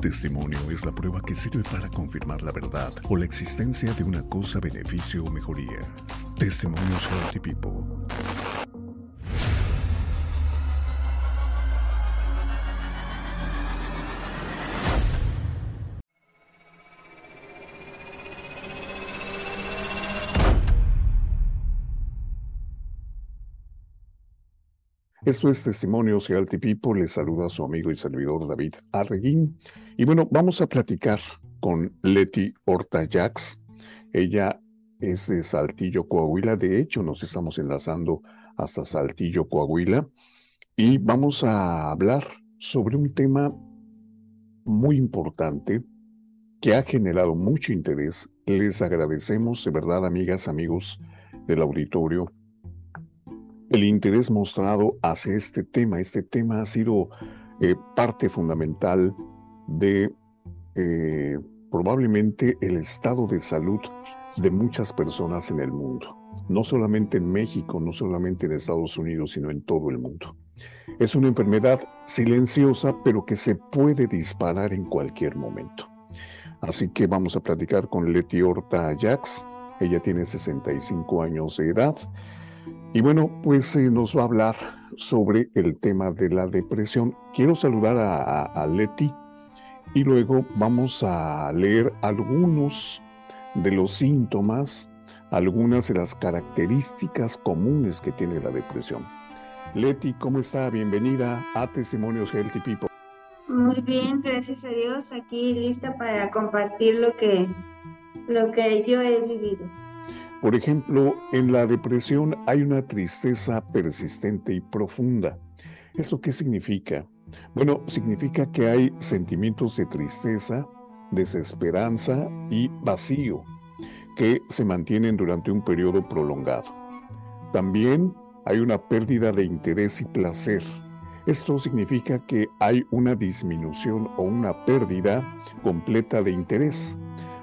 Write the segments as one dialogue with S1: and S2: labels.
S1: Testimonio es la prueba que sirve para confirmar la verdad o la existencia de una cosa, beneficio o mejoría. Testimonios Healthy Esto es Testimonios Healthy People. Les saluda a su amigo y servidor David Arreguín. Y bueno, vamos a platicar con Leti Horta Jax. Ella es de Saltillo, Coahuila. De hecho, nos estamos enlazando hasta Saltillo, Coahuila. Y vamos a hablar sobre un tema muy importante que ha generado mucho interés. Les agradecemos de verdad, amigas, amigos del auditorio, el interés mostrado hacia este tema. Este tema ha sido eh, parte fundamental de eh, probablemente el estado de salud de muchas personas en el mundo. No solamente en México, no solamente en Estados Unidos, sino en todo el mundo. Es una enfermedad silenciosa, pero que se puede disparar en cualquier momento. Así que vamos a platicar con Leti Horta Ajax. Ella tiene 65 años de edad y bueno, pues eh, nos va a hablar sobre el tema de la depresión. Quiero saludar a, Leti y luego vamos a leer algunos de los síntomas, algunas de las características comunes que tiene la depresión. Leti, ¿cómo está? Bienvenida a Testimonios Healthy People.
S2: Muy bien, gracias a Dios, aquí lista para compartir lo que, lo que yo he vivido.
S1: Por ejemplo, en la depresión hay una tristeza persistente y profunda. ¿Esto qué significa? Bueno, significa que hay sentimientos de tristeza, desesperanza y vacío que se mantienen durante un periodo prolongado. También hay una pérdida de interés y placer. Esto significa que hay una disminución o una pérdida completa de interés,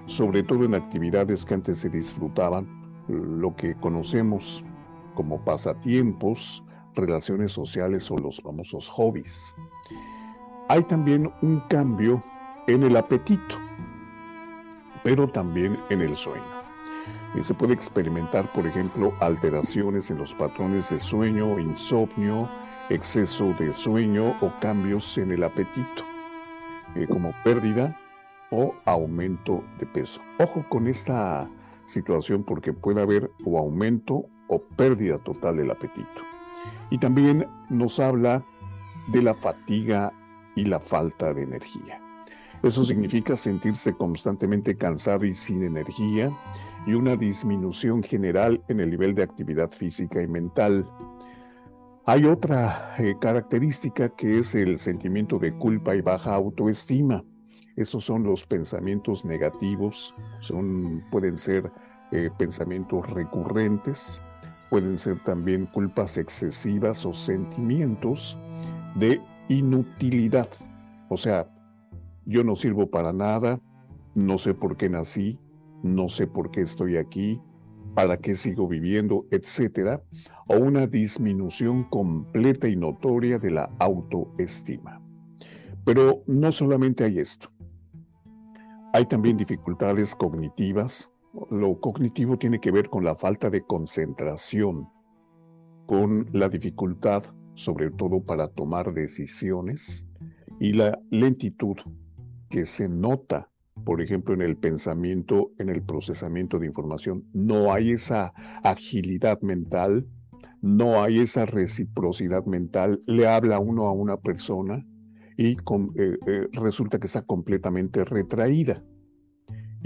S1: sobre todo en actividades que antes se disfrutaban lo que conocemos como pasatiempos, relaciones sociales o los famosos hobbies. Hay también un cambio en el apetito, pero también en el sueño. Y se puede experimentar, por ejemplo, alteraciones en los patrones de sueño, insomnio, exceso de sueño o cambios en el apetito, eh, como pérdida o aumento de peso. Ojo con esta situación porque puede haber o aumento o pérdida total del apetito. Y también nos habla de la fatiga y la falta de energía. Eso significa sentirse constantemente cansado y sin energía y una disminución general en el nivel de actividad física y mental. Hay otra eh, característica que es el sentimiento de culpa y baja autoestima. Estos son los pensamientos negativos, son, pueden ser eh, pensamientos recurrentes, pueden ser también culpas excesivas o sentimientos de inutilidad. O sea, yo no sirvo para nada, no sé por qué nací, no sé por qué estoy aquí, para qué sigo viviendo, etcétera, o una disminución completa y notoria de la autoestima. Pero no solamente hay esto. Hay también dificultades cognitivas. Lo cognitivo tiene que ver con la falta de concentración, con la dificultad, sobre todo para tomar decisiones, y la lentitud que se nota, por ejemplo, en el pensamiento, en el procesamiento de información. No hay esa agilidad mental, no hay esa reciprocidad mental. Le habla uno a una persona y eh, eh, resulta que está completamente retraída.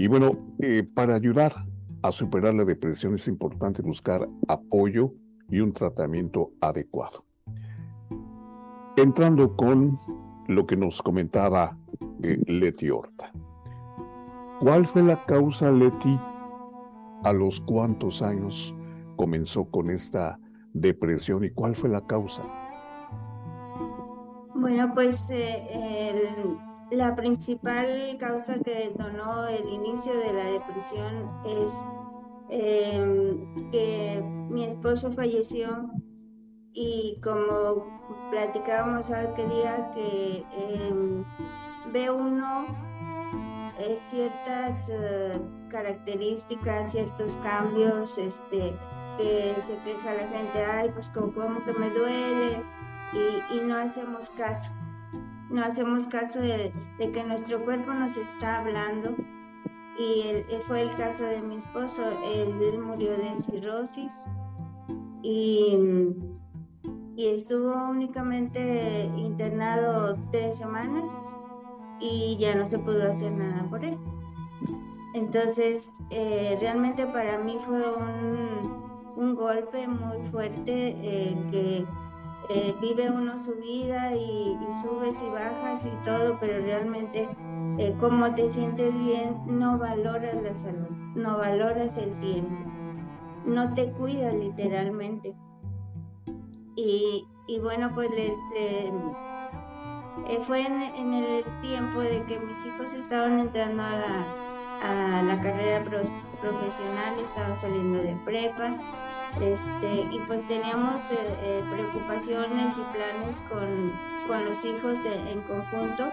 S1: Y bueno, eh, para ayudar a superar la depresión es importante buscar apoyo y un tratamiento adecuado. Entrando con lo que nos comentaba Leti Horta. ¿Cuál fue la causa, Leti? ¿A los cuántos años comenzó con esta depresión y cuál fue la causa?
S2: Bueno, pues eh, la principal causa que detonó el inicio de la depresión es em, que mi esposo falleció y como platicábamos aquel día que em, ve uno eh, ciertas eh, características, ciertos cambios, este, que se queja la gente, ay, pues como, que me duele, y, no hacemos caso. No hacemos caso de, que nuestro cuerpo nos está hablando. Y fue el caso de mi esposo, él, murió de cirrosis y, y estuvo únicamente internado tres semanas y ya no se pudo hacer nada por él. Entonces, eh, realmente para mí fue un, golpe muy fuerte eh, que eh, vive uno su vida y, subes y bajas y todo, pero realmente como te sientes bien, no valoras la salud, no valoras el tiempo, no te cuidas literalmente. Y, bueno, pues le eh, fue en, el tiempo de que mis hijos estaban entrando a la, a la carrera profesional, estaban saliendo de prepa, este, y pues teníamos eh, eh, preocupaciones y planes con, con los hijos en, conjunto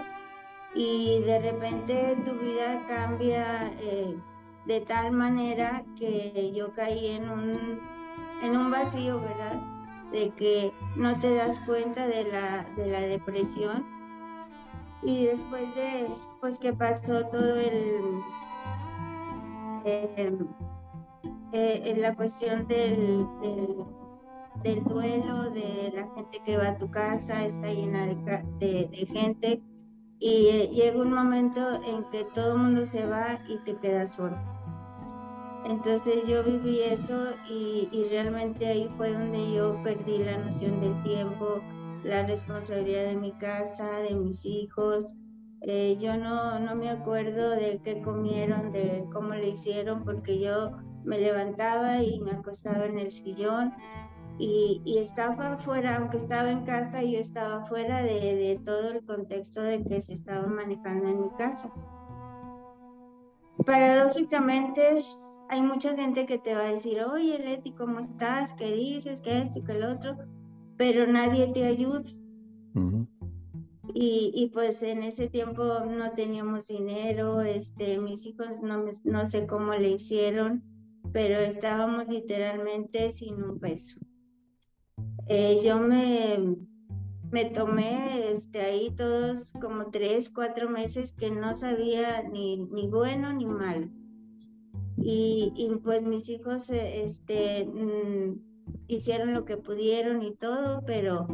S2: y de repente tu vida cambia de tal manera que yo caí en un, en un vacío, ¿verdad? De que no te das cuenta de la, de la depresión y después de pues que pasó todo el eh, en la cuestión del, duelo de la gente que va a tu casa está llena de, gente y eh, llega un momento en que todo el mundo se va y te quedas solo entonces yo viví eso y, realmente ahí fue donde yo perdí la noción del tiempo la responsabilidad de mi casa, de mis hijos. Eh, yo no, no me acuerdo de qué comieron, de cómo le hicieron, porque yo me levantaba y me acostaba en el sillón y, y estaba afuera, aunque estaba en casa, yo estaba fuera de, de, todo el contexto de que se estaba manejando en mi casa. Paradójicamente, hay mucha gente que te va a decir, oye Leti, ¿cómo estás? ¿Qué dices? ¿Qué esto y qué lo otro? pero nadie te ayuda. y, y, pues en ese tiempo no teníamos dinero, este, mis hijos no, no sé cómo le hicieron, pero estábamos literalmente sin un peso. Eh, yo me, me tomé este, ahí todos como tres, cuatro meses que no sabía ni, ni bueno ni malo. Y, y, pues mis hijos este, mm, hicieron lo que pudieron y todo, pero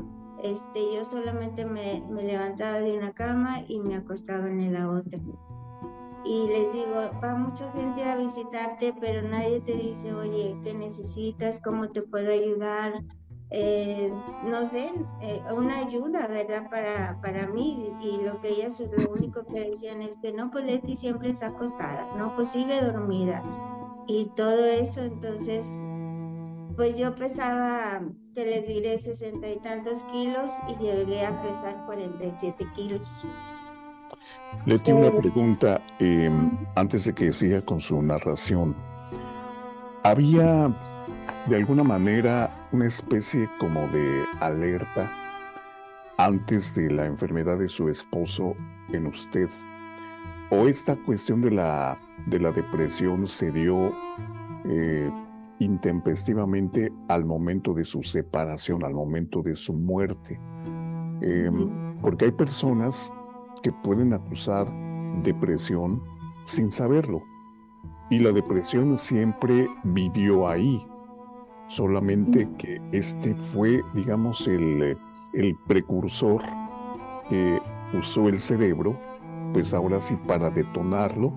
S2: este, yo solamente me, me levantaba de una cama y me acostaba en la otra. Y les digo, va mucha gente a visitarte, pero nadie te dice, oye, ¿qué necesitas? ¿Cómo te puedo ayudar? Eh, no sé, eh, una ayuda, ¿verdad? Para, para mí. Y lo que ellas, lo único que decían es que no, pues Leti siempre está acostada, no, pues sigue dormida. Y todo eso, entonces pues yo pesaba, que les diré, sesenta y tantos kilos y llegué a pesar 47 kilos.
S1: Leti, una pregunta em, antes de que siga con su narración. ¿Había de alguna manera una especie como de alerta antes de la enfermedad de su esposo en usted? ¿O esta cuestión de la, de la depresión se dio eh, intempestivamente al momento de su separación, al momento de su muerte. Em, porque hay personas que pueden acusar depresión sin saberlo. Y la depresión siempre vivió ahí. Solamente que este fue, digamos, el, el precursor que usó el cerebro, pues ahora sí para detonarlo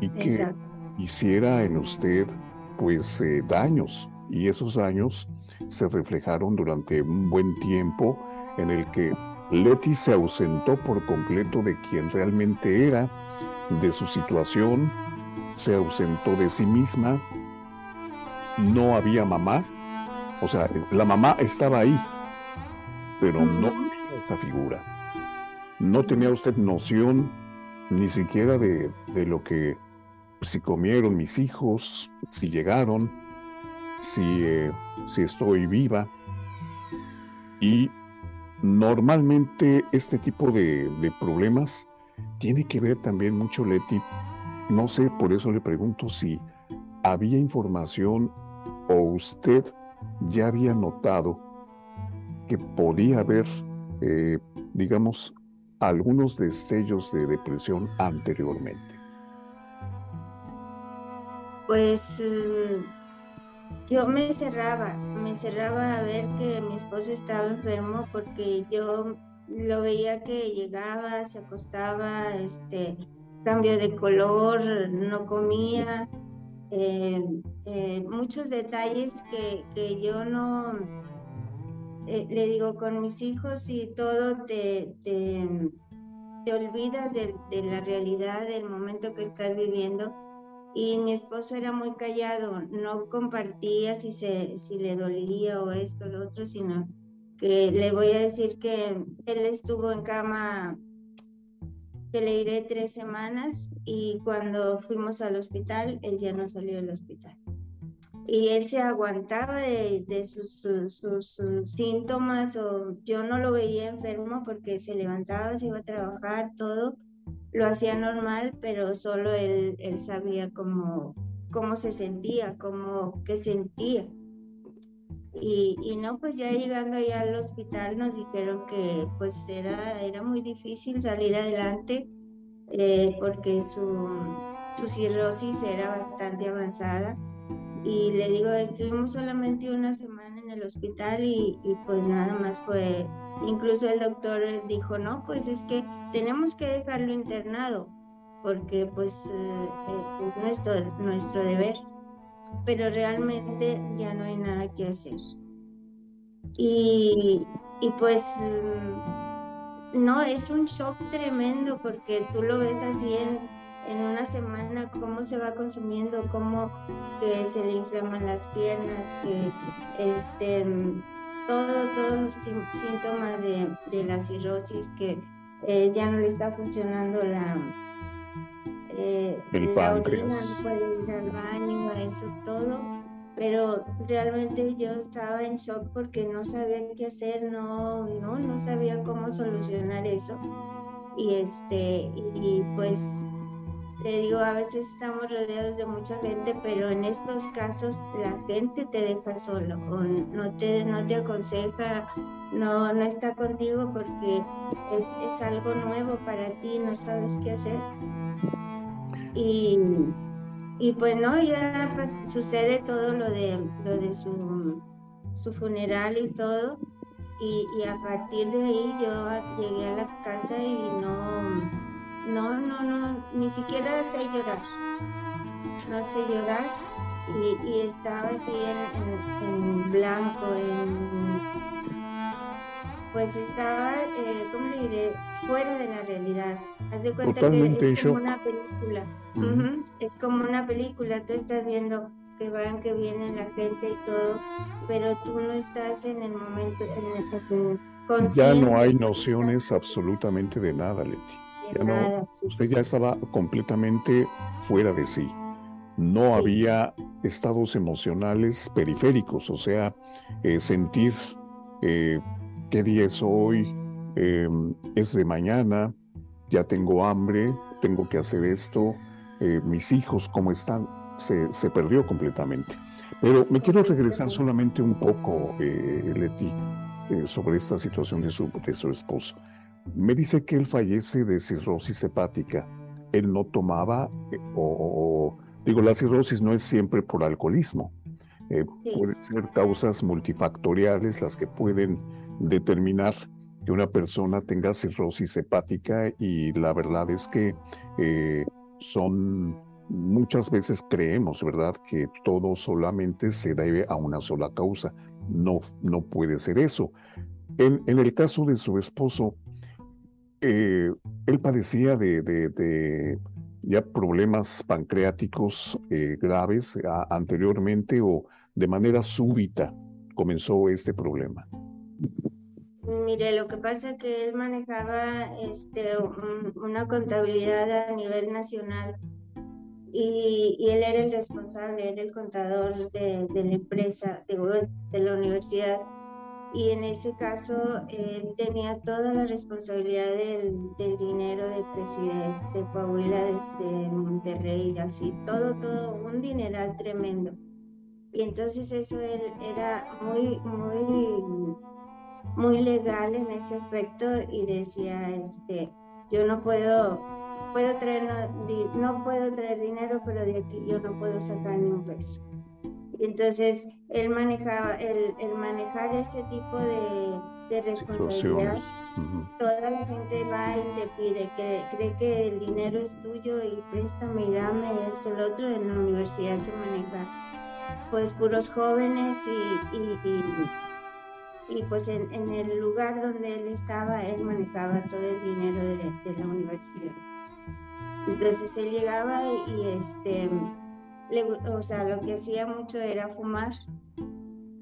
S1: y que hiciera en usted pues eh, daños y esos daños se reflejaron durante un buen tiempo en el que Leti se ausentó por completo de quien realmente era, de su situación, se ausentó de sí misma, no había mamá, o sea, la mamá estaba ahí, pero no había esa figura. No tenía usted noción ni siquiera de, de lo que si comieron mis hijos, si llegaron, si, eh, si estoy viva. Y normalmente este tipo de, problemas tiene que ver también mucho, Leti, no sé, por eso le pregunto si había información o usted ya había notado que podía haber, eh, digamos, algunos destellos de depresión anteriormente.
S2: Pues mm, yo me cerraba, me cerraba a ver que mi esposo estaba enfermo porque yo lo veía que llegaba, se acostaba, este, cambio de color, no comía, eh, eh, muchos detalles que, yo no, eh, le digo, con mis hijos y todo te, te, olvidas de, la realidad, del momento que estás viviendo. Y mi esposo era muy callado, no compartía si, se, si le dolía o esto o lo otro, sino que le voy a decir que él estuvo en cama que le diré tres semanas y cuando fuimos al hospital, él ya no salió del hospital. Y él se aguantaba de, sus, sus, síntomas o yo no lo veía enfermo porque se levantaba, se iba a trabajar, todo lo hacía normal, pero solo él, él sabía cómo, cómo se sentía, cómo, qué sentía. Y, y, no, pues ya llegando allá al hospital nos dijeron que pues era, era muy difícil salir adelante eh, porque su, su cirrosis era bastante avanzada. Y le digo, estuvimos solamente una semana el hospital y, pues nada más fue, incluso el doctor dijo, no, pues es que tenemos que dejarlo internado porque pues eh, eh, es nuestro, nuestro deber pero realmente ya no hay nada que hacer. Y, y pues mm, no, es un shock tremendo porque tú lo ves así en, en una semana, cómo se va consumiendo, cómo que se le inflaman las piernas, que este, todo, todos los síntomas de, de la cirrosis, que eh, ya no le está funcionando la, eh,
S1: el páncreas.
S2: puede ir al baño, a eso todo, pero realmente yo estaba en shock porque no sabía qué hacer, no, no, no sabía cómo solucionar eso. Y este, y pues le digo, a veces estamos rodeados de mucha gente, pero en estos casos la gente te deja solo o no te, no te aconseja, no, no está contigo porque es, es algo nuevo para ti, no sabes qué hacer. Y, y pues no, ya sucede todo lo de, lo de su, su funeral y todo. Y, a partir de ahí yo llegué a la casa y no, no, no, no, ni siquiera sé llorar. No sé llorar y, y estaba así en, en, en blanco, en pues estaba, eh, ¿cómo le diré? Fuera de la realidad. Haz de cuenta que es como una película. Es como una película. Tú estás viendo que van, que vienen la gente y todo, pero tú no estás en el momento, en
S1: el, Ya no hay nociones absolutamente de nada, Leti. Ya no, usted ya estaba completamente fuera de sí. No había estados emocionales periféricos, o sea, eh, sentir eh, qué día es hoy, em, es de mañana, ya tengo hambre, tengo que hacer esto, eh, mis hijos, ¿cómo están? Se, se, perdió completamente. Pero me quiero regresar solamente un poco, eh, Leti, sobre esta situación de su, de su esposo. Me dice que él fallece de cirrosis hepática. Él no tomaba, o, digo, la cirrosis no es siempre por alcoholismo. Pueden ser causas multifactoriales las que pueden determinar que una persona tenga cirrosis hepática y la verdad es que eh, son muchas veces creemos, ¿verdad?, que todo solamente se debe a una sola causa. No, no puede ser eso. En, en el caso de su esposo, eh, él padecía de, ya problemas pancreáticos eh, graves anteriormente o de manera súbita comenzó este problema.
S2: Mire, lo que pasa es que él manejaba este, una contabilidad a nivel nacional y, él era el responsable, era el contador de, la empresa, de, la universidad. Y en ese caso él tenía toda la responsabilidad del, del dinero de presidente de Coahuila, de, de, Monterrey, así, todo, todo, un dineral tremendo. Y entonces eso él era muy, muy, muy legal en ese aspecto y decía, este, yo no puedo, puedo traer, no, no puedo traer dinero, pero de aquí yo no puedo sacar ni un peso. Entonces, él manejaba, el, el manejar ese tipo de, de responsabilidad, toda la gente va y te pide, cree, cree, que el dinero es tuyo y préstame y dame esto, lo otro, en la universidad se maneja pues puros jóvenes y, y, y, pues en, en, el lugar donde él estaba, él manejaba todo el dinero de, de la universidad. Entonces él llegaba y, y este o sea, lo que hacía mucho era fumar,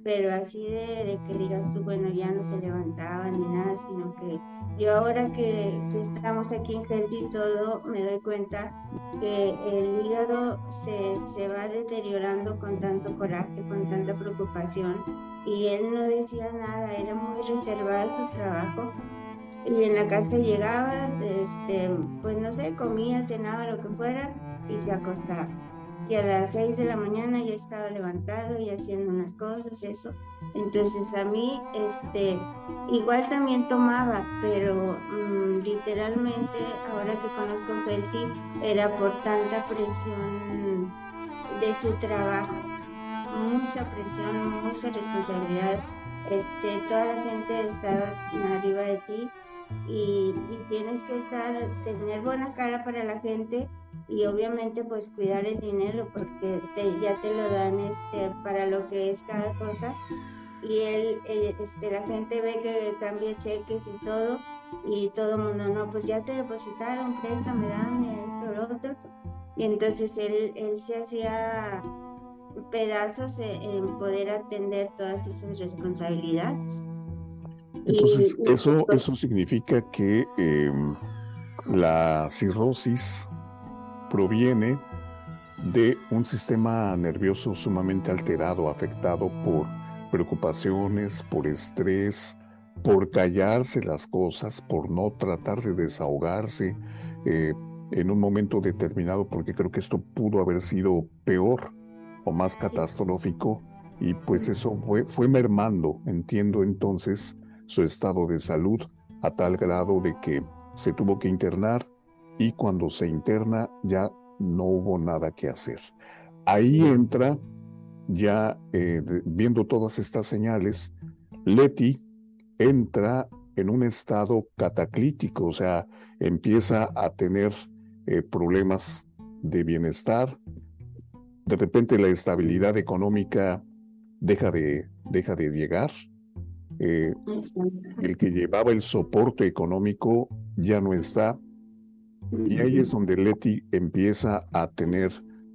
S2: pero así de, que digas tú, bueno, ya no se levantaba ni nada, sino que yo ahora que, estamos aquí en Gente y todo, me doy cuenta que el hígado se, se va deteriorando con tanto coraje, con tanta preocupación, y él no decía nada, era muy reservado su trabajo y en la casa llegaba, este, pues no sé, comía, cenaba, lo que fuera y se acostaba y a las 6 de la mañana ya estaba levantado y haciendo unas cosas, eso. Entonces a mí, este, igual también tomaba, pero mm, literalmente ahora que conozco a Kelty era por tanta presión de su trabajo, mucha presión, mucha responsabilidad. Este, toda la gente estaba arriba de ti y, y, tienes que estar, tener buena cara para la gente y obviamente pues cuidar el dinero porque te, ya te lo dan este, para lo que es cada cosa y él, este, la gente ve que cambia cheques y todo y todo el mundo, no, pues ya te depositaron, préstame, dame esto, lo otro. Y entonces él, él se hacía pedazos en poder atender todas esas responsabilidades.
S1: Entonces, eso, eso significa que eh, la cirrosis proviene de un sistema nervioso sumamente alterado, afectado por preocupaciones, por estrés, por callarse las cosas, por no tratar de desahogarse eh, en un momento determinado, porque creo que esto pudo haber sido peor o más catastrófico, y pues eso fue, fue mermando, entiendo entonces, su estado de salud a tal grado de que se tuvo que internar y cuando se interna ya no hubo nada que hacer. Ahí entra, ya eh, viendo todas estas señales, Leti entra en un estado cataclítico, o sea, empieza a tener eh, problemas de bienestar, de repente la estabilidad económica deja de, deja de llegar, eh, el que llevaba el soporte económico ya no está, y ahí es donde Leti empieza a tener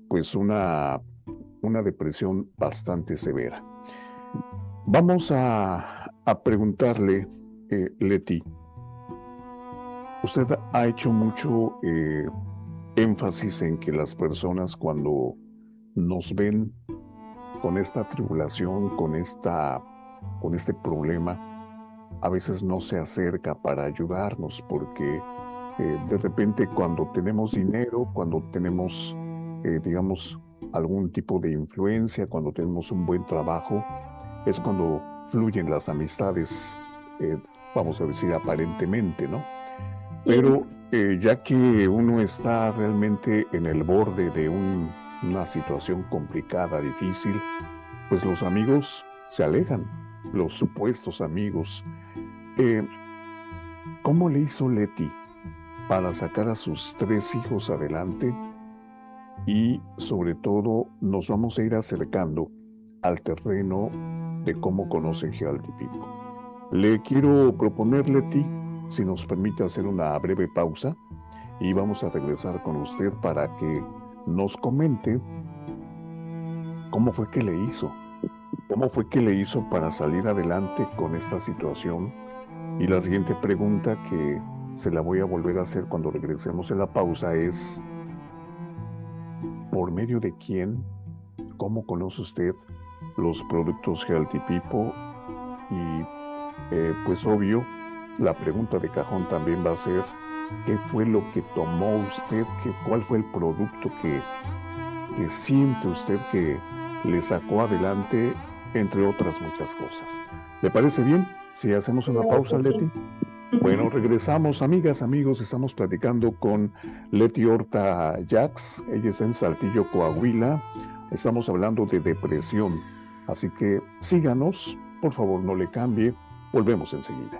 S1: pues una, una depresión bastante severa. Vamos a, a preguntarle, eh, Leti, usted ha hecho mucho eh, énfasis en que las personas cuando nos ven con esta tribulación, con, esta, con este problema, a veces no se acerca para ayudarnos porque eh, de repente cuando tenemos dinero, cuando tenemos, eh, digamos, algún tipo de influencia, cuando tenemos un buen trabajo, es cuando fluyen las amistades, eh, vamos a decir aparentemente, ¿no? Pero ya que uno está realmente en el borde de una situación complicada, difícil, pues los amigos se alejan, los supuestos amigos. ¿Cómo le hizo Leti para sacar a sus tres hijos adelante y sobre todo nos vamos a ir acercando al terreno de cómo conoce Gealtipipo. Le quiero proponerle a ti, si nos permite hacer una breve pausa, y vamos a regresar con usted para que nos comente cómo fue que le hizo, cómo fue que le hizo para salir adelante con esta situación. Y la siguiente pregunta que se la voy a volver a hacer cuando regresemos en la pausa, es por medio de quién, cómo conoce usted los productos Healthy People y eh, pues obvio, la pregunta de cajón también va a ser, ¿qué fue lo que tomó usted? ¿Qué, ¿Cuál fue el producto que, que siente usted que le sacó adelante, entre otras muchas cosas? ¿Le parece bien si hacemos una pausa, Leti? Bueno, regresamos, amigas, amigos, estamos platicando con Leti Horta Jax, ella es en Saltillo, Coahuila, estamos hablando de depresión, así que síganos, por favor no le cambie, volvemos enseguida.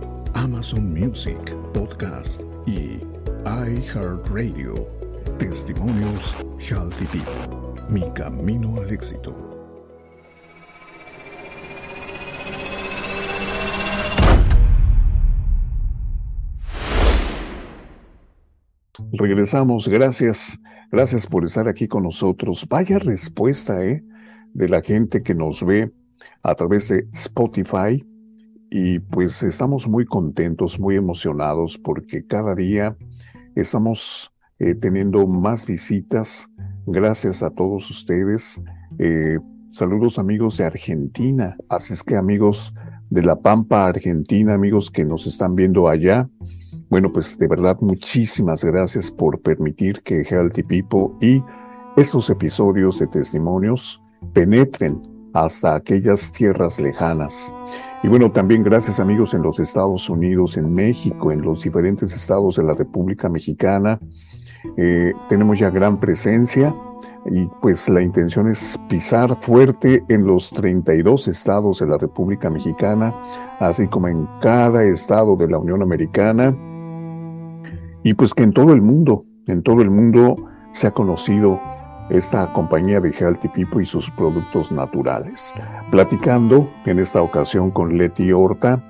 S1: Amazon Music, Podcast y iHeartRadio. Testimonios Healthy People. Mi camino al éxito. Regresamos, gracias, gracias por estar aquí con nosotros. Vaya respuesta, ¿eh? De la gente que nos ve a través de Spotify, y pues estamos muy contentos, muy emocionados porque cada día estamos eh, teniendo más visitas. Gracias a todos ustedes. Eh, saludos amigos de Argentina. Así es que amigos de La Pampa, Argentina, amigos que nos están viendo allá. Bueno, pues de verdad muchísimas gracias por permitir que Healthy People y estos episodios de testimonios penetren hasta aquellas tierras lejanas. Y bueno, también gracias amigos en los Estados Unidos, en México, en los diferentes estados de la República Mexicana. Eh, tenemos ya gran presencia y pues la intención es pisar fuerte en los 32 estados de la República Mexicana, así como en cada estado de la Unión Americana. Y pues que en todo el mundo, en todo el mundo se ha conocido esta compañía de Healthy People y sus productos naturales. Platicando en esta ocasión con Leti Horta,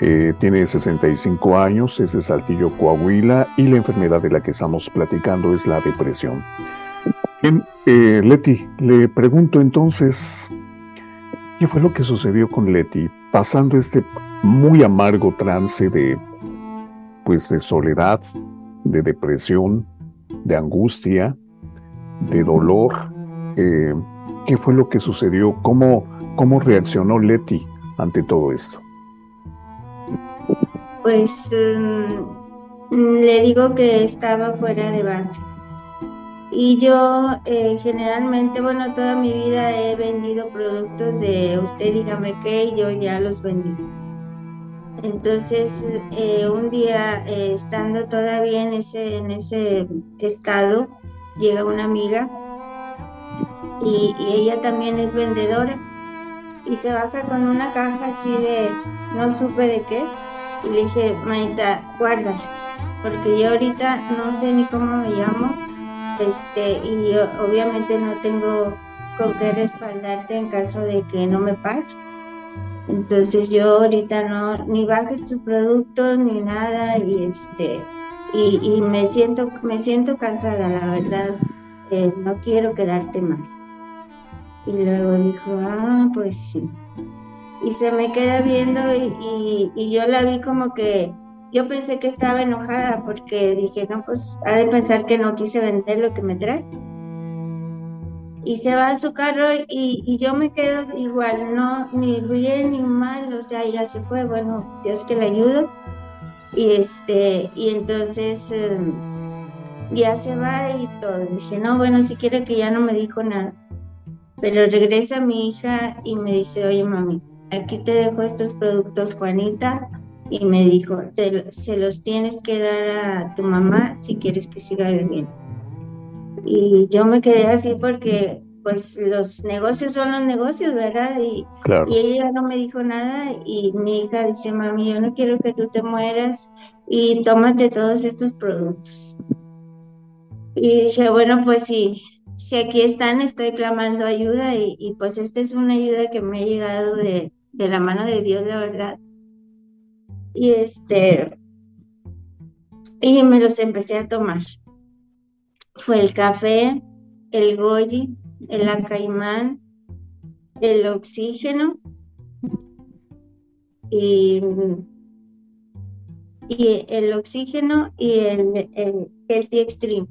S1: eh, tiene 65 años, es de Saltillo, Coahuila, y la enfermedad de la que estamos platicando es la depresión. Bien, eh, Leti, le pregunto entonces, ¿qué fue lo que sucedió con Leti pasando este muy amargo trance de, pues, de soledad, de depresión, de angustia, de dolor. Eh, ¿Qué fue lo que sucedió? ¿Cómo, ¿Cómo reaccionó Leti ante todo esto?
S2: Pues em, le digo que estaba fuera de base. Y yo eh, generalmente, bueno, toda mi vida he vendido productos de usted dígame qué y yo ya los vendí. Entonces, eh, un día, estando todavía en ese, en ese estado, llega una amiga y, ella también es vendedora y se baja con una caja así de no supe de qué y le dije, Maita, guarda, porque yo ahorita no sé ni cómo me llamo este y obviamente no tengo con qué respaldarte en caso de que no me pague. Entonces yo ahorita no ni bajes tus productos ni nada y este y, me siento me siento cansada la verdad eh, no quiero quedarte mal. Y luego dijo ah pues sí y se me queda viendo y, yo la vi como que yo pensé que estaba enojada porque dije no pues ha de pensar que no quise vender lo que me trae y se va a su carro y, y, yo me quedo igual, no, ni bien ni mal, o sea, ya se fue, bueno, Dios que le ayude. Y este, y entonces em, ya se va y todo. Dije, no, bueno, si quiere que ya no me dijo nada. Pero regresa mi hija y me dice, oye mami, aquí te dejo estos productos, Juanita. Y me dijo, se los tienes que dar a tu mamá si quieres que siga viviendo. Y yo me quedé así porque pues los negocios son los negocios, ¿verdad? Y, y, ella no me dijo nada y mi hija dice, mami, yo no quiero que tú te mueras y tómate todos estos productos. Y dije, bueno, pues sí, si aquí están, estoy clamando ayuda y, pues esta es una ayuda que me ha llegado de, de la mano de Dios, la verdad. Y este, y me los empecé a tomar. Fue el café, el goji, el acaimán, el oxígeno y, y el oxígeno y el, el, el Extreme.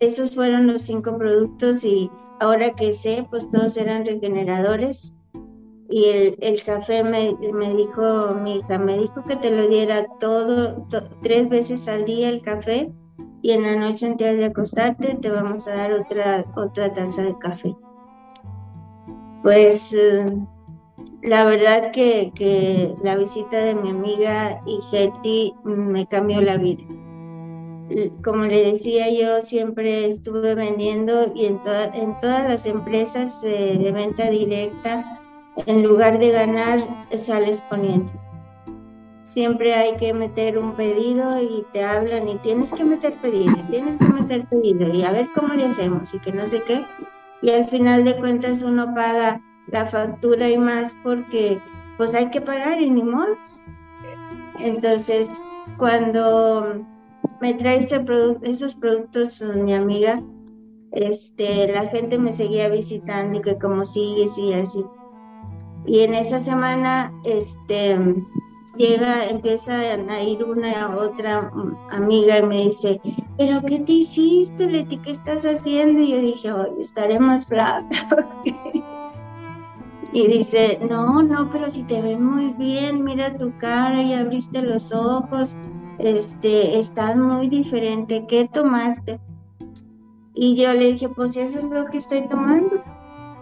S2: Esos fueron los cinco productos y ahora que sé, pues todos eran regeneradores. Y el, el café me, me, dijo, mi hija, me dijo que te lo diera todo, tres veces al día el café y en la noche antes de acostarte te vamos a dar otra, otra taza de café. Pues eh, la verdad que, que, la visita de mi amiga y Gertie me cambió la vida. Como le decía, yo siempre estuve vendiendo y en, en todas las empresas de venta directa, en lugar de ganar, sales poniendo. Siempre hay que meter un pedido y te hablan y tienes que meter pedido, tienes que meter pedido y a ver cómo le hacemos y que no sé qué y al final de cuentas uno paga la factura y más porque pues hay que pagar y ni modo. Entonces, cuando me trae esos productos mi amiga, este, la gente me seguía visitando y que como sigues y así. Y en esa semana, este, llega, empieza a ir una otra amiga y me dice, pero ¿qué te hiciste, Leti? ¿Qué estás haciendo? Y yo dije, estaré más flaca. y dice, no, no, pero si te ves muy bien, mira tu cara y abriste los ojos, este, estás muy diferente, ¿qué tomaste? Y yo le dije, pues eso es lo que estoy tomando.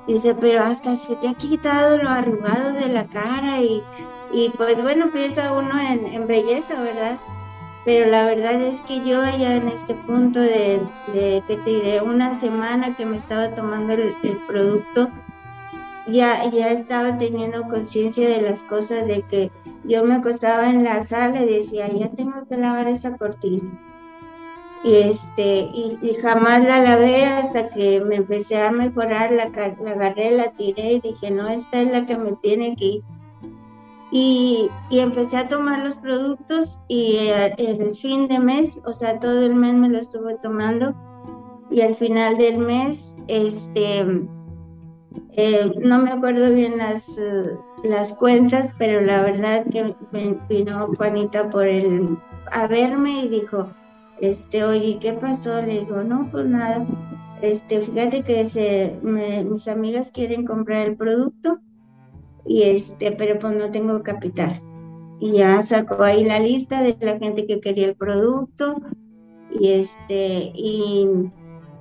S2: Dice, pero hasta se te ha quitado lo arrugado de la cara y y pues bueno, piensa uno en, belleza, ¿verdad? Pero la verdad es que yo ya en este punto de, que te una semana que me estaba tomando el, producto, ya, ya estaba teniendo conciencia de las cosas, de que yo me acostaba en la sala y decía, ya tengo que lavar esa cortina. Y, este, y, jamás la lavé hasta que me empecé a mejorar, la, la agarré, la tiré y dije, no, esta es la que me tiene que ir y, empecé a tomar los productos y eh, el fin de mes, o sea, todo el mes me lo estuve tomando y al final del mes, este, eh, no me acuerdo bien las, las cuentas, pero la verdad que vino Juanita por el, a verme y dijo, este, oye, ¿qué pasó? Le digo, no, pues nada, este, fíjate que se, mis amigas quieren comprar el producto y este, pero pues no tengo capital. Y ya sacó ahí la lista de la gente que quería el producto y este, y,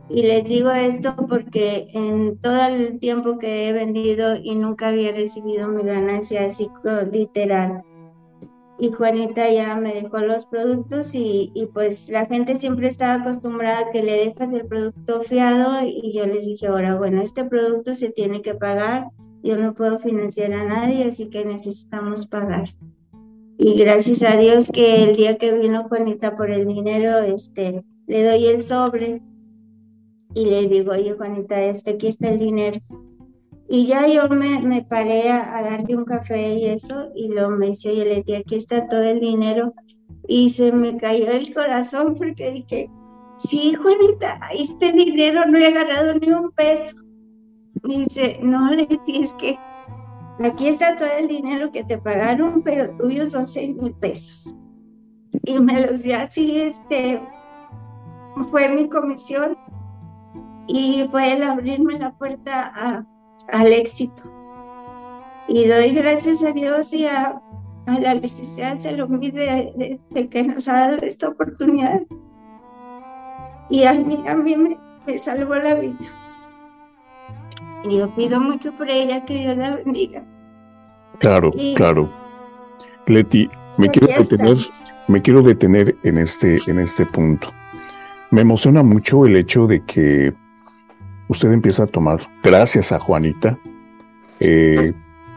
S2: les digo esto porque en todo el tiempo que he vendido y nunca había recibido mi ganancia así literal. Y Juanita ya me dejó los productos y, y, pues la gente siempre estaba acostumbrada a que le dejas el producto fiado y yo les dije ahora, bueno, este producto se tiene que pagar yo no puedo financiar a nadie, así que necesitamos pagar. Y gracias a Dios que el día que vino Juanita por el dinero, este, le doy el sobre y le digo, oye Juanita, este, aquí está el dinero. Y ya yo me, me paré a, darle un café y eso, y lo me dice, oye Leti, aquí está todo el dinero. Y se me cayó el corazón porque dije, sí, Juanita, el dinero, no he agarrado ni un peso. Dice, no, Leti, es que aquí está todo el dinero que te pagaron, pero tuyo son seis mil pesos. Y me los dio así, este, fue mi comisión y fue el abrirme la puerta al éxito. Y doy gracias a Dios y a, la licenciada Salomí de, de, que nos ha dado esta oportunidad. Y a mí, a mí me salvó la vida. Y yo pido mucho por ella, que Dios la bendiga.
S1: Claro, claro. Leti, me quiero detener, me quiero detener en este, en este punto. Me emociona mucho el hecho de que usted empieza a tomar, gracias a Juanita, eh,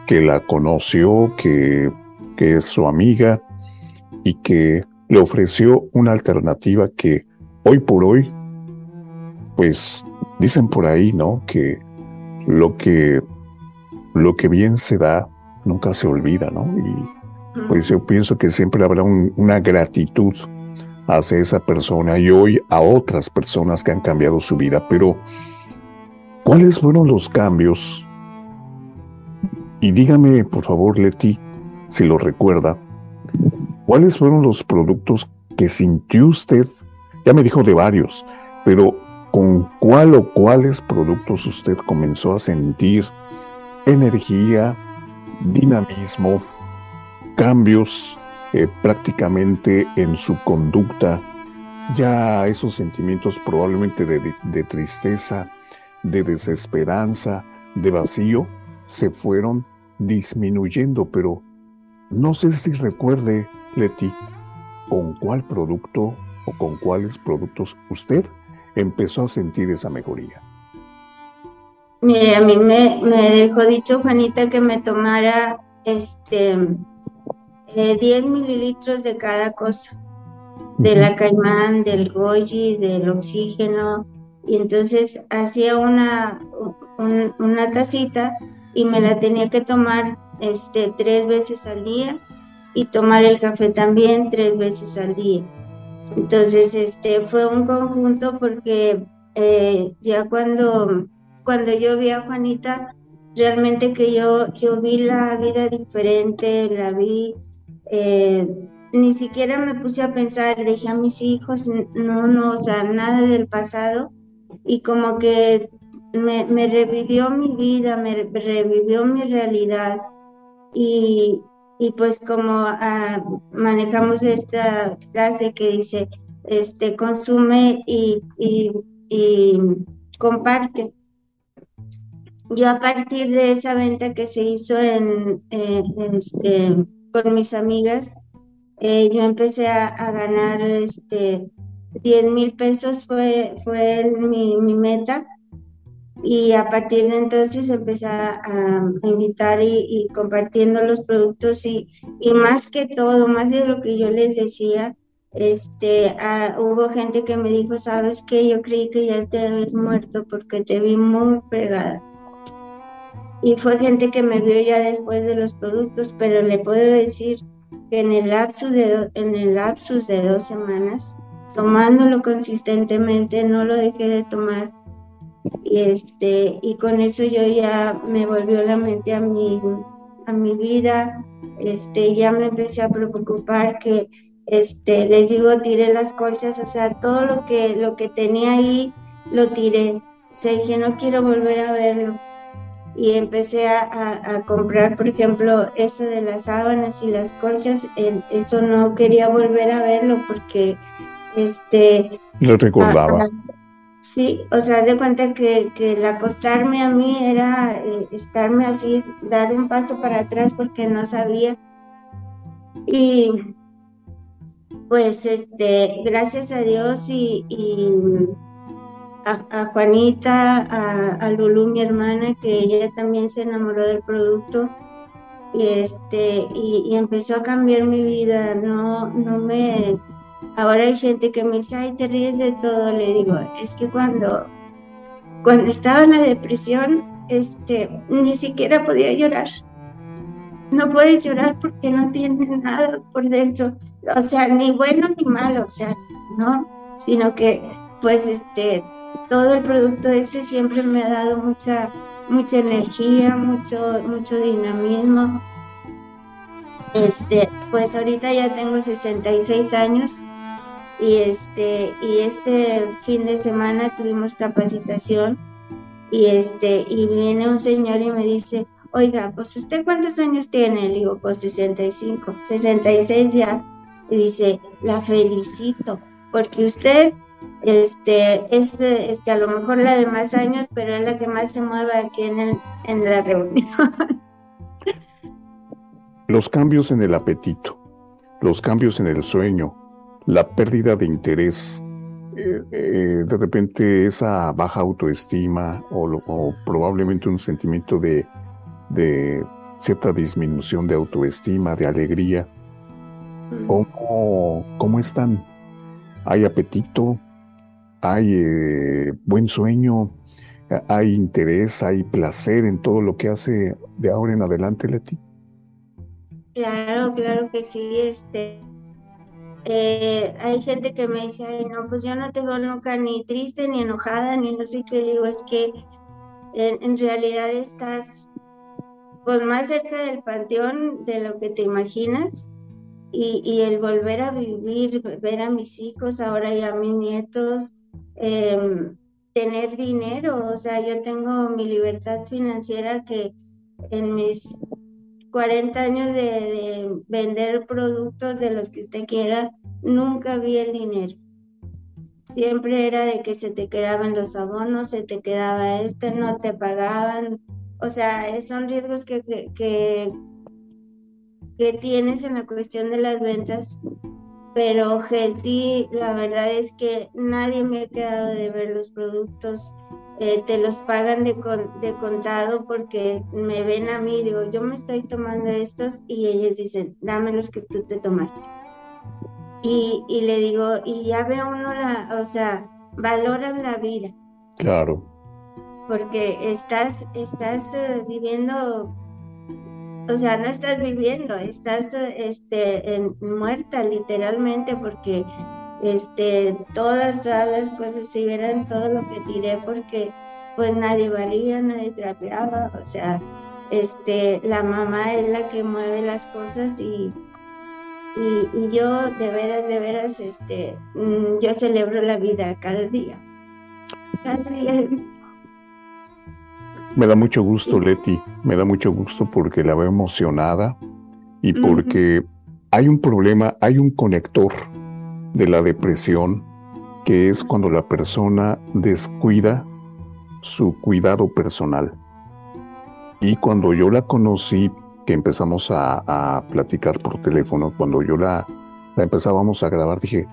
S1: que la conoció, que, que es su amiga y que le ofreció una alternativa que hoy por hoy, pues dicen por ahí, ¿no? Que lo que, lo que bien se da nunca se olvida, ¿no? Y pues yo pienso que siempre habrá una gratitud hacia esa persona y hoy a otras personas que han cambiado su vida. Pero, ¿cuáles fueron los cambios? Y dígame, por favor, Leti, si lo recuerda, ¿cuáles fueron los productos que sintió usted? Ya me dijo de varios, pero ¿con cuál o cuáles productos usted comenzó a sentir energía, dinamismo, cambios eh, prácticamente en su conducta, ya esos sentimientos probablemente de, tristeza, de desesperanza, de vacío, se fueron disminuyendo, pero no sé si recuerde, Leti, con cuál producto o con cuáles productos usted empezó a sentir esa mejoría.
S2: Mire, a mí me, me dejó dicho Juanita que me tomara este 10 eh, mililitros de cada cosa, de la caimán, del goji, del oxígeno, y entonces hacía una, una tacita y me la tenía que tomar este, tres veces al día y tomar el café también tres veces al día. Entonces, este, fue un conjunto porque eh, ya cuando, cuando yo vi a Juanita, realmente que yo, yo vi la vida diferente, la vi eh, ni siquiera me puse a pensar, dejé a mis hijos, no, no, o sea, nada del pasado y como que me, revivió mi vida, me revivió mi realidad y, pues como ah, manejamos esta frase que dice, este, consume y, y comparte. Yo a partir de esa venta que se hizo en, este, con mis amigas, eh, yo empecé a, ganar este, 10 mil pesos, fue, fue mi, meta. Y a partir de entonces empecé a, invitar y, compartiendo los productos y, y más que todo, más de lo que yo les decía, este, hubo gente que me dijo, sabes que yo creí que ya te habías muerto porque te vi muy pegada y fue gente que me vio ya después de los productos, pero le puedo decir que en el lapsus de, en el lapsus de dos semanas, tomándolo consistentemente, no lo dejé de tomar. Y, este, y con eso yo ya me volvió la mente a mi, a mi vida, este, ya me empecé a preocupar que, este, les digo, tiré las colchas, o sea, todo lo que, lo que tenía ahí lo tiré. O sea, dije, no quiero volver a verlo y empecé a, comprar, por ejemplo, eso de las sábanas y las colchas, eso no quería volver a verlo porque, este...
S1: Lo recordaba.
S2: sí, o sea, de cuenta que, que el acostarme a mí era eh, estarme así, dar un paso para atrás porque no sabía. Y pues, este, gracias a Dios y a, Juanita, a, a, Lulu, mi hermana, que ella también se enamoró del producto y este y, empezó a cambiar mi vida. No, no me. Ahora hay gente que me dice, ay, te ríes de todo. Le digo, es que cuando cuando estaba en la depresión, este, ni siquiera podía llorar. No puedes llorar porque no tienes nada por dentro, o sea, ni bueno ni malo, o sea, no, sino que pues este todo el producto ese siempre me ha dado mucha, mucha energía, mucho, mucho dinamismo. Este, pues ahorita ya tengo 66 años y este, y este fin de semana tuvimos capacitación y este, y viene un señor y me dice, oiga, pues usted cuántos años tiene? Le digo, pues 65, 66 ya. Y dice, la felicito, porque usted este, es este, a lo mejor la de más años, pero es la que más se mueve aquí en, el, en la reunión.
S1: Los cambios en el apetito, los cambios en el sueño, la pérdida de interés, eh, eh, de repente esa baja autoestima o, probablemente un sentimiento de, de, cierta disminución de autoestima, de alegría. Mm. ¿Cómo, cómo están? ¿Hay apetito? hay eh, buen sueño, hay interés, hay placer en todo lo que hace de ahora en adelante, Leti.
S2: Claro, claro que sí, este, eh, hay gente que me dice, no, pues yo no te veo nunca ni triste, ni enojada, ni no sé qué. Le digo, es que en, realidad estás pues más cerca del panteón de lo que te imaginas. Y, el volver a vivir, ver a mis hijos, ahora y a mis nietos, em, tener dinero, o sea, yo tengo mi libertad financiera que en mis 40 años de, vender productos de los que usted quiera, nunca vi el dinero. Siempre era de que se te quedaban los abonos, se te quedaba este, no te pagaban. O sea, son riesgos que, que, que, tienes en la cuestión de las ventas. Pero Healthy, la verdad es que nadie me ha quedado de ver los productos eh, te los pagan de, de, contado porque me ven a mí, digo, yo me estoy tomando estos y ellos dicen, dame los que tú te tomaste. Y, y le digo, y ya ve uno la, o sea, valoras la vida.
S1: Claro.
S2: Porque estás, estás uh, viviendo, o sea, no estás viviendo, estás este, en, muerta literalmente porque este, todas, todas las cosas, si vieran todo lo que tiré, porque pues nadie valía, nadie trapeaba, o sea, este, la mamá es la que mueve las cosas y, y, yo de veras, de veras, este, mm, yo celebro la vida cada día. Cada día.
S1: Me da mucho gusto, Leti, me da mucho gusto porque la veo emocionada y porque hay un problema, hay un conector de la depresión, que es cuando la persona descuida su cuidado personal. Y cuando yo la conocí, que empezamos a, platicar por teléfono, cuando yo la, la, empezábamos a grabar, dije,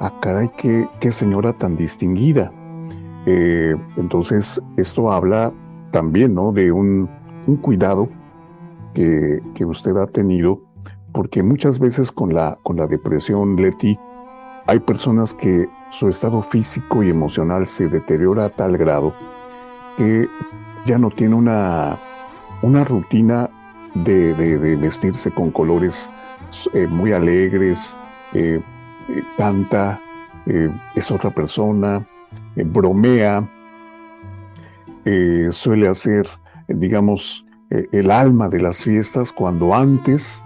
S1: ah, caray, qué, qué señora tan distinguida. Eh, entonces, esto habla también, ¿no? De un, un cuidado que, que, usted ha tenido, porque muchas veces con la, con la depresión, Leti, hay personas que su estado físico y emocional se deteriora a tal grado que ya no tiene una, una rutina de, vestirse con colores eh, muy alegres, eh, eh, canta, es otra persona, bromea, suele hacer, digamos, el alma de las fiestas cuando antes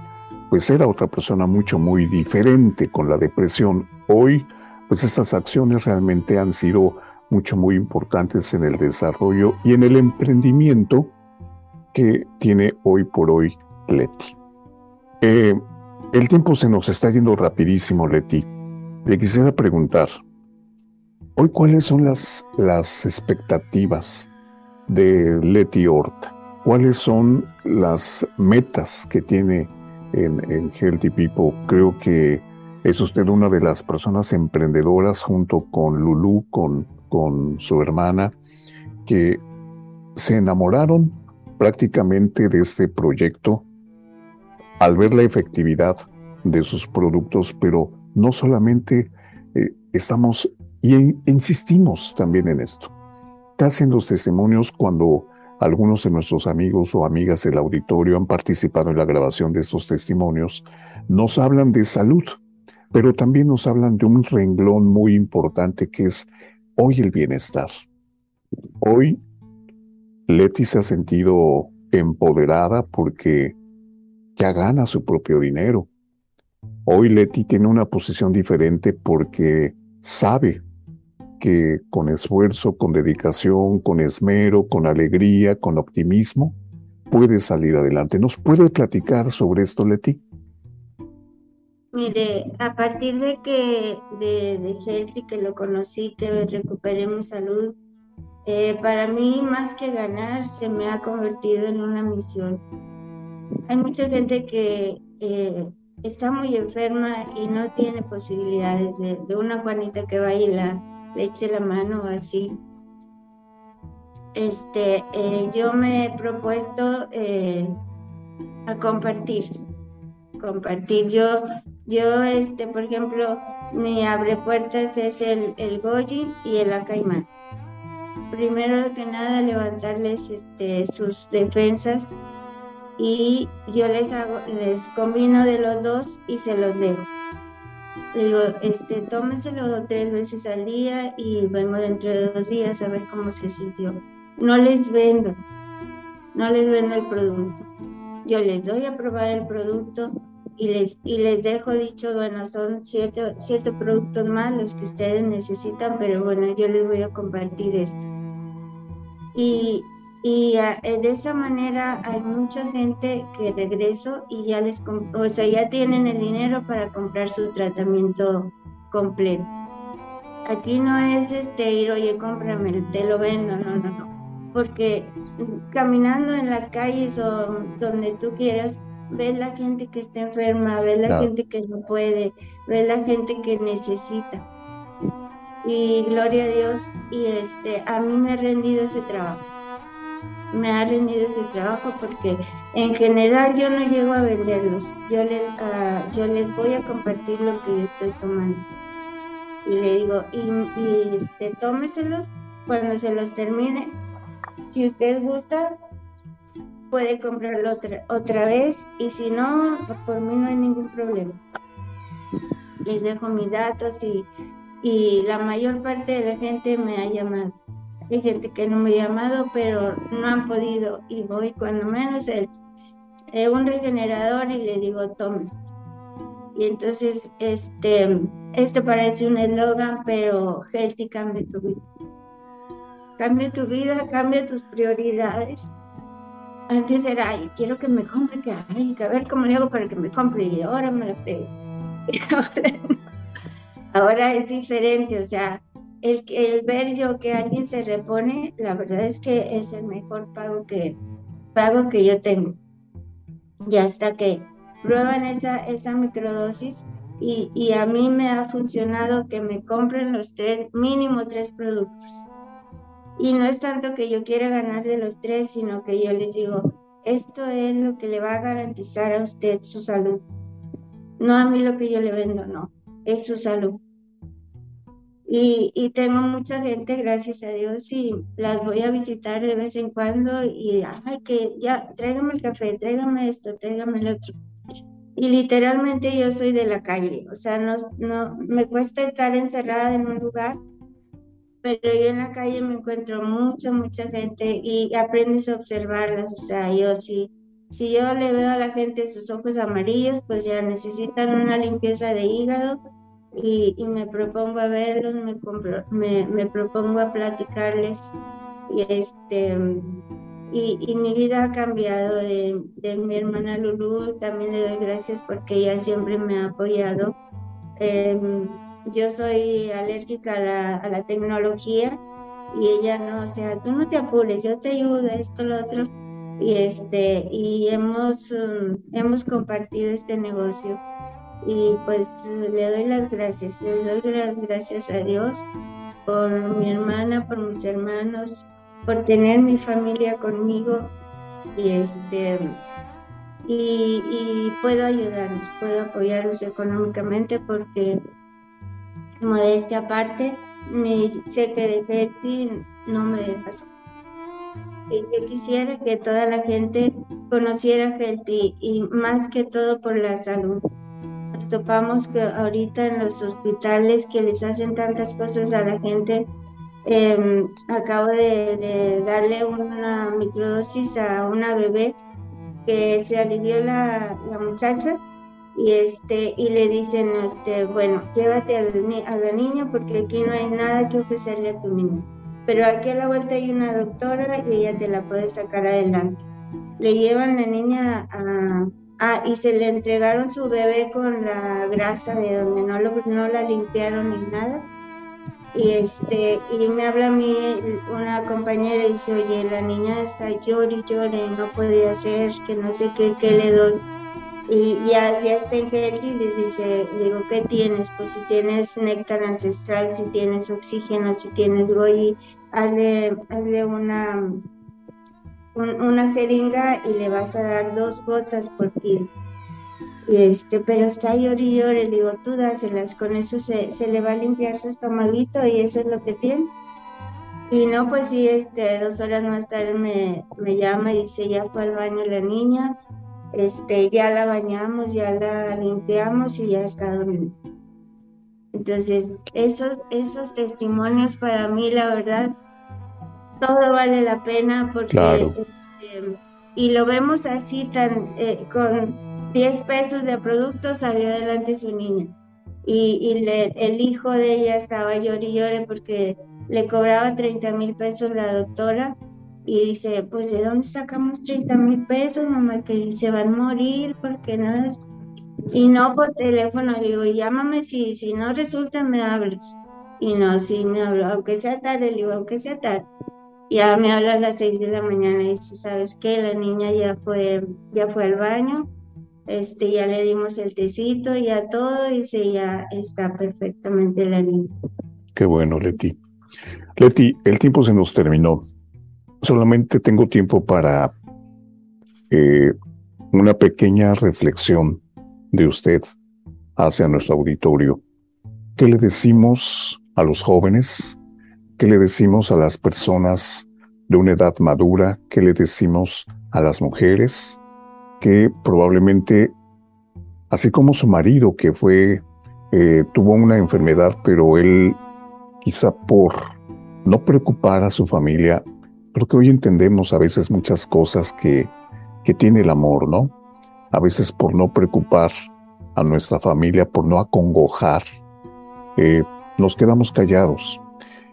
S1: pues era otra persona mucho muy diferente con la depresión. Hoy, pues estas acciones realmente han sido mucho muy importantes en el desarrollo y en el emprendimiento que tiene hoy por hoy Leti. Eh, el tiempo se nos está yendo rapidísimo, Leti. Le quisiera preguntar, hoy cuáles son las, las expectativas de Leti Horta? ¿Cuáles son las metas que tiene en, Healthy People. Creo que es usted una de las personas emprendedoras junto con Lulu, con, con su hermana, que se enamoraron prácticamente de este proyecto al ver la efectividad de sus productos, pero no solamente eh, estamos y insistimos también en esto. Casi en los testimonios cuando algunos de nuestros amigos o amigas del auditorio han participado en la grabación de estos testimonios. Nos hablan de salud, pero también nos hablan de un renglón muy importante que es hoy el bienestar. Hoy Leti se ha sentido empoderada porque ya gana su propio dinero. Hoy Leti tiene una posición diferente porque sabe que con esfuerzo, con dedicación, con esmero, con alegría, con optimismo, puede salir adelante. ¿Nos puede platicar sobre esto, Leti?
S2: Mire, a partir de que de, de que lo conocí, que recuperé mi salud, eh, para mí más que ganar se me ha convertido en una misión. Hay mucha gente que eh, está muy enferma y no tiene posibilidades de, de una Juanita que va y le eche la mano así. Este, eh, yo me he propuesto a compartir, compartir. Yo, yo, este, por ejemplo, mi abre puertas es el, el y el acaimán. primero que nada levantarles este, sus defensas y yo les hago, les combino de los dos y se los dejo. Le digo, este, tómenselo tres veces al día y vengo dentro de dos días a ver cómo se sintió. No les vendo, no les vendo el producto. Yo les doy a probar el producto y les, y les dejo dicho, bueno, son siete, siete productos más los que ustedes necesitan, pero bueno, yo les voy a compartir esto. Y, y eh, de esa manera hay mucha gente que regreso y ya les, o sea, ya tienen el dinero para comprar su tratamiento completo. Aquí no es este ir, oye, cómprame, te lo vendo, no, no, no. Porque caminando en las calles o donde tú quieras, ves la gente que está enferma, ves la gente que no puede, ves la gente que necesita. Y gloria a Dios, y este, a mí me ha rendido ese trabajo me ha rendido ese trabajo porque en general yo no llego a venderlos, yo les, uh, yo les voy a compartir lo que yo estoy tomando. Y le digo, y, y este, tómeselos cuando se los termine. Si usted gusta, puede comprarlo otra, otra vez y si no, por mí no hay ningún problema. Les dejo mis datos y, y la mayor parte de la gente me ha llamado. Hay gente que no me ha llamado, pero no han podido y voy cuando menos el, eh, un regenerador y le digo, tomes. Y entonces, este, este parece un eslogan, pero Healthy cambia tu vida. Cambia tu vida, cambia tus prioridades. Antes era, ay, quiero que me compre, que, ay, que a ver cómo le hago para que me compre, y ahora me lo frego. ahora es diferente, o sea, el, el ver yo que alguien se repone, la verdad es que es el mejor pago que, pago que yo tengo. Y hasta que prueban esa, esa microdosis y, y a mí me ha funcionado que me compren los tres, mínimo tres productos. Y no es tanto que yo quiera ganar de los tres, sino que yo les digo, esto es lo que le va a garantizar a usted su salud. No a mí lo que yo le vendo, no, es su salud. Y, tengo mucha gente, gracias a Dios, y las voy a visitar de vez en cuando y, ay, que ya, tráigame el café, tráigame esto, tráigame el otro. Y literalmente yo soy de la calle, o sea, no, no, me cuesta estar encerrada en un lugar, pero yo en la calle me encuentro mucha, mucha gente y aprendes a observarlas, o sea, yo sí. Si yo le veo a la gente sus ojos amarillos, pues ya necesitan una limpieza de hígado, y, me propongo a verlos, me, me, propongo a platicarles y este y, mi vida ha cambiado de, de, mi hermana Lulu, también le doy gracias porque ella siempre me ha apoyado. Em, yo soy alérgica a la, a tecnología y ella no, o sea, tú no te apures, yo te ayudo, esto, lo otro. Y, este, y hemos, um, hemos compartido este negocio y pues le doy las gracias, le doy las gracias a Dios por mi hermana, por mis hermanos, por tener mi familia conmigo y este y, puedo ayudarlos, puedo apoyarlos económicamente porque modestia aparte, mi cheque de Getty no me deja. Yo quisiera que toda la gente conociera Getty y más que todo por la salud topamos que ahorita en los hospitales que les hacen tantas cosas a la gente, em, acabo de, darle una microdosis a una bebé que se alivió la muchacha y este y le dicen este bueno llévate a la niña porque aquí no hay nada que ofrecerle a tu niño pero aquí a la vuelta hay una doctora y ella te la puede sacar adelante le llevan la niña a y se le entregaron su bebé con la grasa de donde no, lo, no la limpiaron ni nada. Y, este, y me habla a mí una compañera y dice, oye, la niña está llori, llore, no puede hacer, que no sé qué, qué le doy. Y ya, ya está en gel y le dice, le digo, ¿qué tienes? Pues si tienes néctar ancestral, si tienes oxígeno, si tienes goyi, hazle, hazle una una jeringa y le vas a dar dos gotas por kilo. Este, pero está llore, le digo, tú dáselas, con eso se, se, le va a limpiar su estomaguito y eso es lo que tiene. Y no, pues sí, este, dos horas más tarde me, me llama y dice, ya fue al baño la niña, este, ya la bañamos, ya la limpiamos y ya está dormida. Entonces, esos, esos testimonios para mí, la verdad, todo vale la pena porque... Este, y lo vemos así, tan eh, con 10 pesos de producto salió adelante su niña. Y, y el hijo de ella estaba llorando y llore porque le cobraba 30 mil pesos la doctora y dice, pues ¿de dónde sacamos 30 mil pesos, mamá? Que se van a morir porque no es... Y no por teléfono, le digo, llámame si, si no resulta, me hables. Y no, sí me habló, aunque sea tarde, le digo, aunque sea tarde. Ya me habla a las 6 de la mañana dice, ¿sabes qué? La niña ya fue, ya fue al baño, este, ya le dimos el tecito, ya todo, y dice, ya está perfectamente la niña.
S1: Qué bueno, Leti. Leti, el tiempo se nos terminó. Solamente tengo tiempo para eh, una pequeña reflexión de usted hacia nuestro auditorio. ¿Qué le decimos a los jóvenes? ¿Qué le decimos a las personas de una edad madura? ¿Qué le decimos a las mujeres que probablemente, así como su marido que fue, eh, tuvo una enfermedad, pero él quizá por no preocupar a su familia, creo que hoy entendemos a veces muchas cosas que, que tiene el amor, ¿no? A veces por no preocupar a nuestra familia, por no acongojar, eh, nos quedamos callados.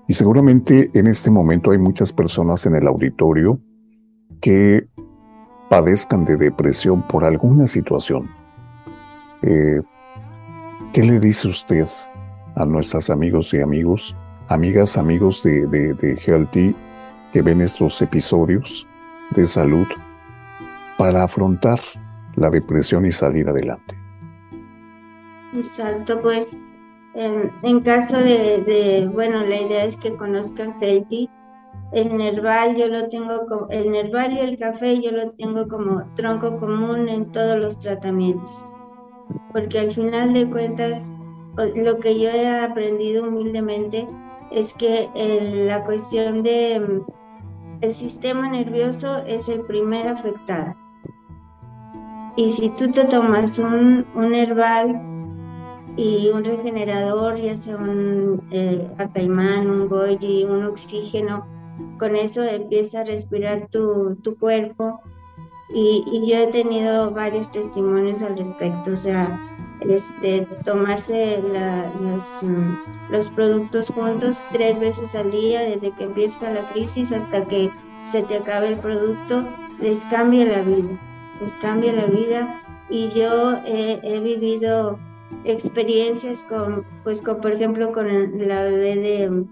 S1: Y seguramente en este momento hay muchas personas en el auditorio que padezcan de depresión por alguna situación. Eh, ¿Qué le dice usted a nuestros amigos y amigos, amigas, amigos de, de, de que ven estos episodios de salud para afrontar la depresión y salir adelante.
S2: Exacto, pues en, caso de, bueno, la idea es que conozcan Healthy. El nerval yo lo tengo como, el nerval y el café yo lo tengo como tronco común en todos los tratamientos. Porque al final de cuentas, lo que yo he aprendido humildemente es que la cuestión de el sistema nervioso es el primer afectado. Y si tú te tomas un, un herbal y un regenerador, ya sea un eh, acaimán, un goji, un oxígeno, con eso empieza a respirar tu, tu cuerpo. Y, y, yo he tenido varios testimonios al respecto, o sea, este, tomarse los, mm, los productos juntos tres veces al día, desde que empieza la crisis hasta que se te acabe el producto, les cambia la vida, les cambia la vida. Y yo he vivido experiencias con, pues, con, por ejemplo, con la bebé de,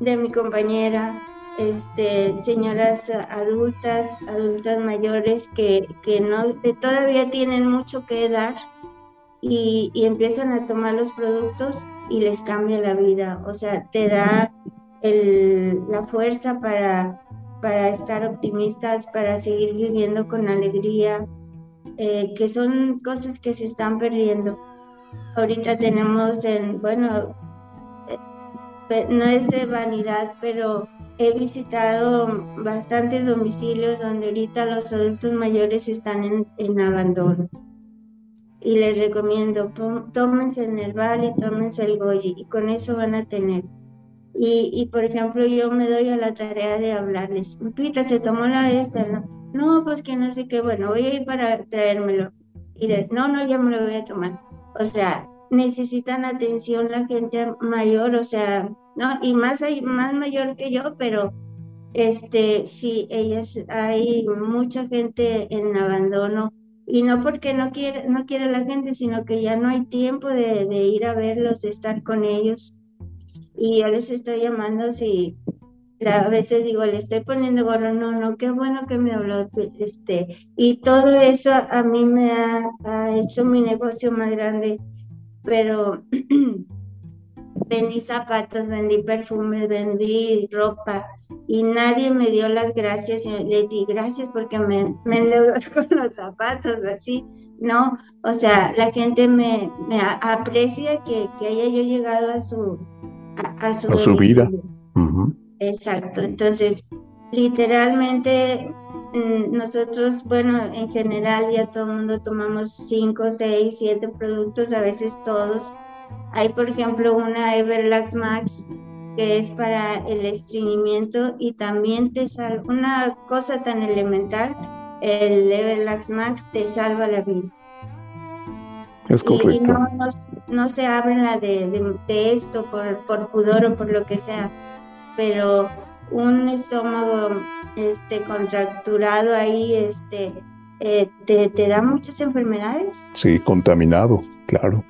S2: de mi compañera, este, señoras adultas, adultas mayores que, que no, todavía tienen mucho que dar y, empiezan a tomar los productos y les cambia la vida. O sea, te da la fuerza para, para estar optimistas, para seguir viviendo con alegría, eh, que son cosas que se están perdiendo. Ahorita tenemos en, bueno, eh, no es de vanidad, pero he visitado bastantes domicilios donde ahorita los adultos mayores están en, en abandono. Y les recomiendo, tómense el Nerval y tómense el Goyi, y con eso van a tener. Y, y, por ejemplo, yo me doy a la tarea de hablarles. Pita, se tomó la esta, ¿no? no, pues que no sé qué, bueno, voy a ir para traérmelo. Y no, no, ya me lo voy a tomar. O sea, necesitan atención la gente mayor, o sea, ¿no? Y más, más mayor que yo, pero este, sí, ellas, hay mucha gente en abandono y no porque no quiere, no quiere la gente, sino que ya no hay tiempo de, ir a verlos, de estar con ellos. Y yo les estoy llamando si a veces digo, le estoy poniendo gorro, no, no, qué bueno que me habló, este, y todo eso a mí me ha, hecho mi negocio más grande, pero vendí zapatos, vendí perfumes, vendí ropa, y nadie me dio las gracias, y le di gracias porque me, me endeudó con los zapatos, así, ¿no? O sea, la gente me, me aprecia que, que, haya yo llegado a su, a,
S1: su, vida
S2: Exacto. Entonces, literalmente mm, nosotros, bueno, en general ya todo el mundo tomamos 5, 6, 7 productos, a veces todos. Hay, por ejemplo, una Everlax Max que es para el estreñimiento y también te salva una cosa tan elemental, el Everlax Max te salva la vida.
S1: Es correcto.
S2: Y, no, no, se habla de, de, esto por, por, pudor o por lo que sea, pero un estómago este, contracturado ahí este, eh, te, te, da muchas enfermedades.
S1: Sí, contaminado, claro,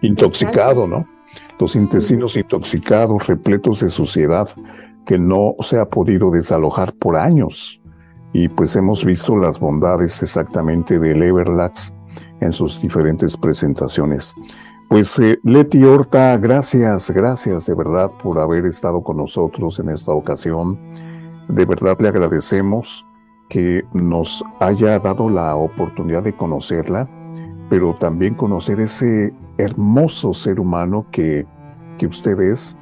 S1: intoxicado, ¿no? Los intestinos intoxicados, repletos de suciedad que no se ha podido desalojar por años. Y pues hemos visto las bondades exactamente del Everlax en sus diferentes presentaciones. Pues eh, Leti Horta, gracias, gracias de verdad por haber estado con nosotros en esta ocasión. De verdad le agradecemos que nos haya dado la oportunidad de conocerla, pero también conocer ese hermoso ser humano que, que usted es,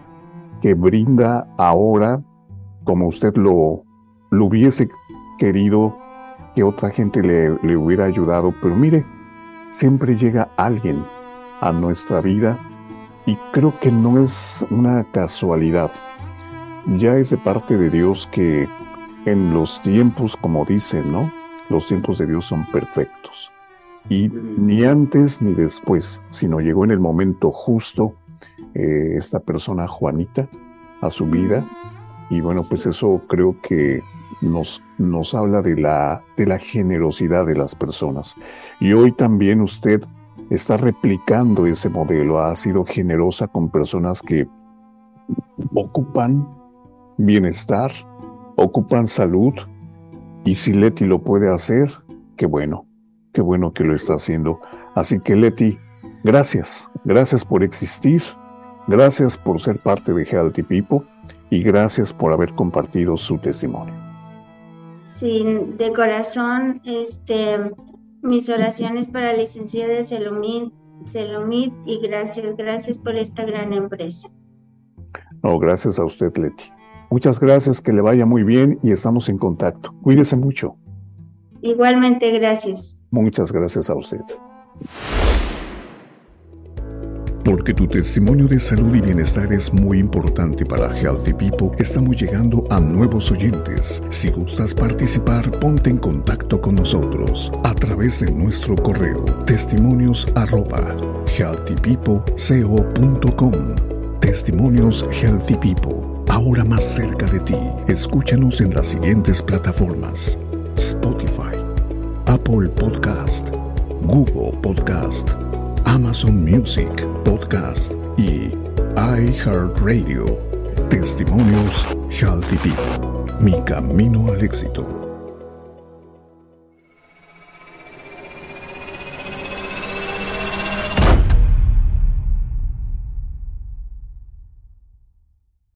S1: que brinda ahora, como usted lo, lo hubiese querido, que otra gente le, le hubiera ayudado, pero mire, siempre llega alguien a nuestra vida y creo que no es una casualidad. Ya es de parte de Dios que en los tiempos, como dicen, ¿no? Los tiempos de Dios son perfectos. Y ni antes ni después, sino llegó en el momento justo eh, esta persona Juanita a su vida. Y bueno, pues eso creo que nos, nos habla de la, de la generosidad de las personas. Y hoy también usted está replicando ese modelo, ha sido generosa con personas que ocupan bienestar, ocupan salud, y si Leti lo puede hacer, qué bueno, qué bueno que lo está haciendo. Así que Leti, gracias, gracias por existir, gracias por ser parte de Healthy People y gracias por haber compartido su testimonio.
S2: Sí, de corazón, este, mis oraciones para la licenciada Selomit, Selomit y gracias, gracias por esta gran empresa.
S1: No, gracias a usted, Leti. Muchas gracias, que le vaya muy bien y estamos en contacto. Cuídese mucho.
S2: Igualmente, gracias.
S1: Muchas gracias a usted.
S3: Porque tu testimonio de salud y bienestar es muy importante para Healthy People, estamos llegando a nuevos oyentes. Si gustas participar, ponte en contacto con nosotros a través de nuestro correo testimonios arroba healthypeopleco.com. Testimonios Healthy People, ahora más cerca de ti. Escúchanos en las siguientes plataformas: Spotify, Apple Podcast, Google Podcast. Amazon Music, Podcast y iHeartRadio. Testimonios Healthy People. Mi camino al éxito.